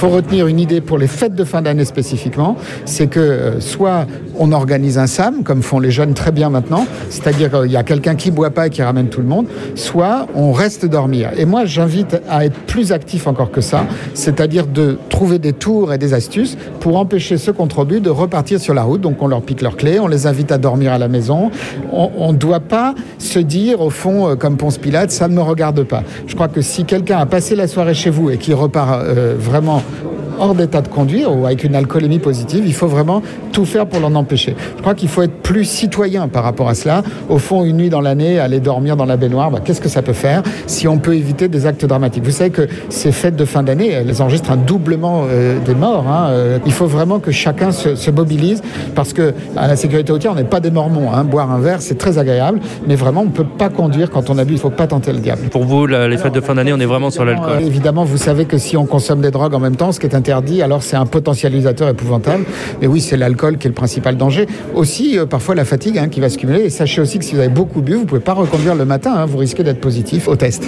faut retenir une idée pour les fêtes de fin d'année spécifiquement, c'est que euh, soit on organise un SAM, comme font les jeunes très bien maintenant, c'est-à-dire qu'il y a quelqu'un qui boit pas et qui ramène tout le monde, soit on reste dormir. Et moi, j'invite à être plus actif encore que ça, c'est-à-dire de trouver des tours et des astuces pour empêcher ceux contre but de repartir sur la route. Donc on leur pique leurs clés, on les invite à dormir à la maison. On ne doit pas se dire, au fond, euh, comme Ponce Pilate, ça ne me regarde pas. Je crois que si quelqu'un a passé la soirée chez vous et qui repart euh, vraiment hors d'état de conduire ou avec une alcoolémie positive, il faut vraiment tout faire pour l'en empêcher. Je crois qu'il faut être plus citoyen par rapport à cela. Au fond, une nuit dans l'année, aller dormir dans la baignoire, bah, qu'est-ce que ça peut faire si on peut éviter des actes dramatiques? Vous savez que ces fêtes de fin d'année, elles enregistrent un doublement euh, des morts. Hein. Euh, il faut vraiment que chacun se, mobilise parce que à la sécurité routière, on n'est pas des mormons. Hein. Boire un verre, c'est très agréable, mais vraiment, on ne peut pas conduire quand on a bu. Il ne faut pas tenter le diable. Pour vous, les fêtes de fin d'année, on est vraiment sur l'alcool. Euh, évidemment, vous savez que si on consomme des drogues en même temps, ce qui est alors c'est un potentialisateur épouvantable. Mais oui, c'est l'alcool qui est le principal danger. Aussi, euh, parfois la fatigue hein, qui va se cumuler. Et sachez aussi que si vous avez beaucoup bu, vous ne pouvez pas reconduire le matin. Hein. vous risquez d'être positif au test.